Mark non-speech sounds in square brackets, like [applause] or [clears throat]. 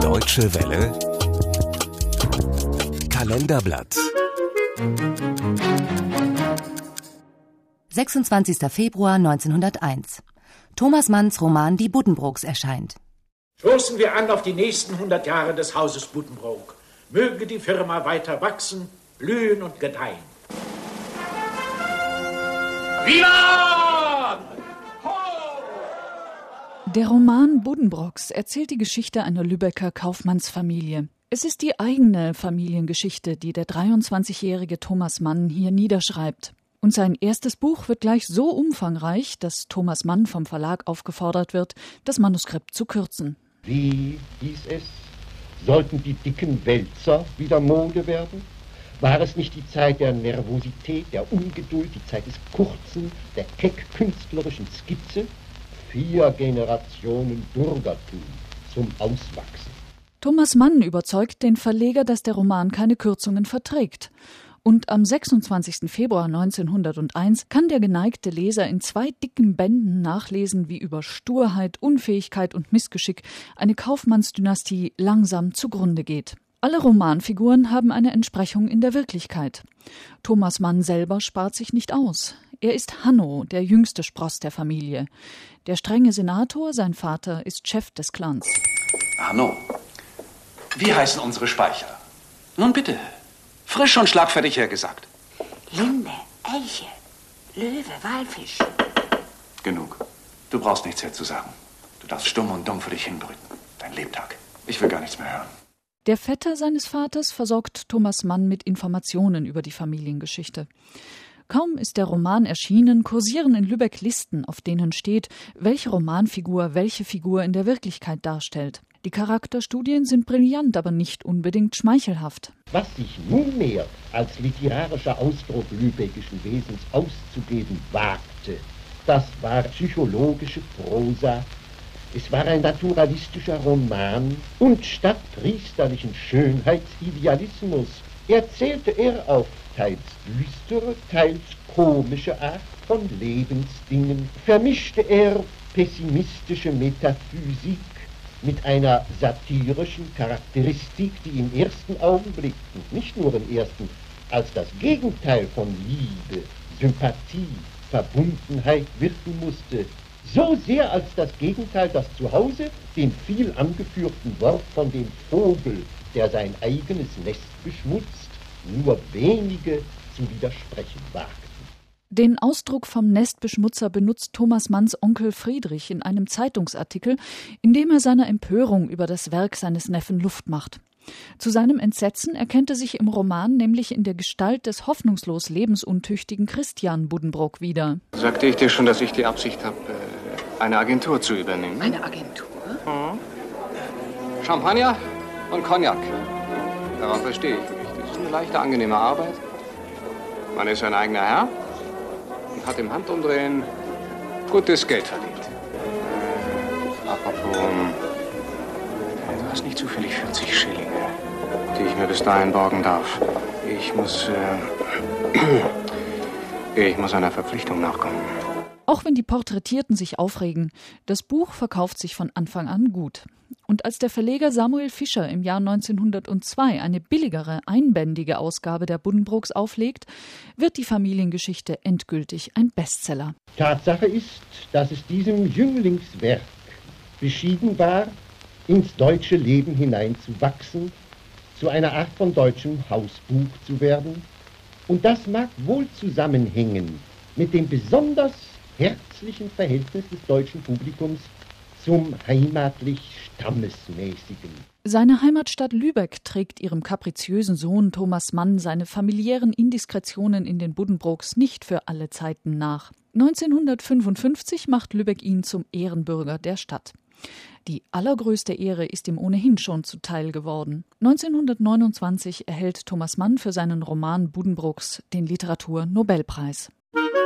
Deutsche Welle Kalenderblatt 26. Februar 1901. Thomas Manns Roman Die Buddenbrooks erscheint. Stoßen wir an auf die nächsten 100 Jahre des Hauses Buddenbrook. Möge die Firma weiter wachsen, blühen und gedeihen. Viva! Der Roman Buddenbrooks erzählt die Geschichte einer Lübecker Kaufmannsfamilie. Es ist die eigene Familiengeschichte, die der 23-jährige Thomas Mann hier niederschreibt. Und sein erstes Buch wird gleich so umfangreich, dass Thomas Mann vom Verlag aufgefordert wird, das Manuskript zu kürzen. Wie hieß es? Sollten die dicken Wälzer wieder Mode werden? War es nicht die Zeit der Nervosität, der Ungeduld, die Zeit des Kurzen, der keck-künstlerischen Skizze? Vier Generationen Bürgertum zum Auswachsen. Thomas Mann überzeugt den Verleger, dass der Roman keine Kürzungen verträgt. Und am 26. Februar 1901 kann der geneigte Leser in zwei dicken Bänden nachlesen, wie über Sturheit, Unfähigkeit und Missgeschick eine Kaufmannsdynastie langsam zugrunde geht. Alle Romanfiguren haben eine Entsprechung in der Wirklichkeit. Thomas Mann selber spart sich nicht aus. Er ist Hanno, der jüngste Spross der Familie. Der strenge Senator, sein Vater, ist Chef des Clans. Hanno, wie heißen unsere Speicher? Nun bitte, frisch und schlagfertig hergesagt. Linde, Elche, Löwe, Walfisch. Genug. Du brauchst nichts herzusagen. Du darfst stumm und dumm für dich hinbrüten. Dein Lebtag. Ich will gar nichts mehr hören. Der Vetter seines Vaters versorgt Thomas Mann mit Informationen über die Familiengeschichte. Kaum ist der Roman erschienen, kursieren in Lübeck Listen, auf denen steht, welche Romanfigur welche Figur in der Wirklichkeit darstellt. Die Charakterstudien sind brillant, aber nicht unbedingt schmeichelhaft. Was sich nunmehr als literarischer Ausdruck lübeckischen Wesens auszugeben wagte, das war psychologische Prosa, es war ein naturalistischer Roman und statt priesterlichen Schönheitsidealismus erzählte er auf teils düstere, teils komische Art von Lebensdingen, vermischte er pessimistische Metaphysik mit einer satirischen Charakteristik, die im ersten Augenblick, und nicht nur im ersten, als das Gegenteil von Liebe, Sympathie, Verbundenheit wirken musste, so sehr als das Gegenteil, das zu Hause dem viel angeführten Wort von dem Vogel, der sein eigenes Nest beschmutzt, nur wenige zu widersprechen wagten. Den Ausdruck vom Nestbeschmutzer benutzt Thomas Manns Onkel Friedrich in einem Zeitungsartikel, in dem er seiner Empörung über das Werk seines Neffen Luft macht. Zu seinem Entsetzen erkennt er sich im Roman nämlich in der Gestalt des hoffnungslos lebensuntüchtigen Christian Buddenbrook wieder. Sagte ich dir schon, dass ich die Absicht habe, äh, eine Agentur zu übernehmen? Eine Agentur? Mhm. Champagner und Cognac. Darauf verstehe ich mich. Das ist eine leichte, angenehme Arbeit. Man ist ein eigener Herr und hat im Handumdrehen gutes Geld verdient. Apropos, du hast nicht zufällig 40 Schillinge, die ich mir bis dahin borgen darf. Ich muss, äh, [clears throat] ich muss einer Verpflichtung nachkommen. Auch wenn die Porträtierten sich aufregen, das Buch verkauft sich von Anfang an gut. Und als der Verleger Samuel Fischer im Jahr 1902 eine billigere, einbändige Ausgabe der Buddenbrooks auflegt, wird die Familiengeschichte endgültig ein Bestseller. Tatsache ist, dass es diesem Jünglingswerk beschieden war, ins deutsche Leben hineinzuwachsen, zu einer Art von deutschem Hausbuch zu werden. Und das mag wohl zusammenhängen mit dem besonders herzlichen Verhältnis des deutschen Publikums zum heimatlich stammesmäßigen. Seine Heimatstadt Lübeck trägt ihrem kapriziösen Sohn Thomas Mann seine familiären Indiskretionen in den Buddenbrooks nicht für alle Zeiten nach. 1955 macht Lübeck ihn zum Ehrenbürger der Stadt. Die allergrößte Ehre ist ihm ohnehin schon zuteil geworden. 1929 erhält Thomas Mann für seinen Roman Buddenbrooks den Literatur-Nobelpreis. Musik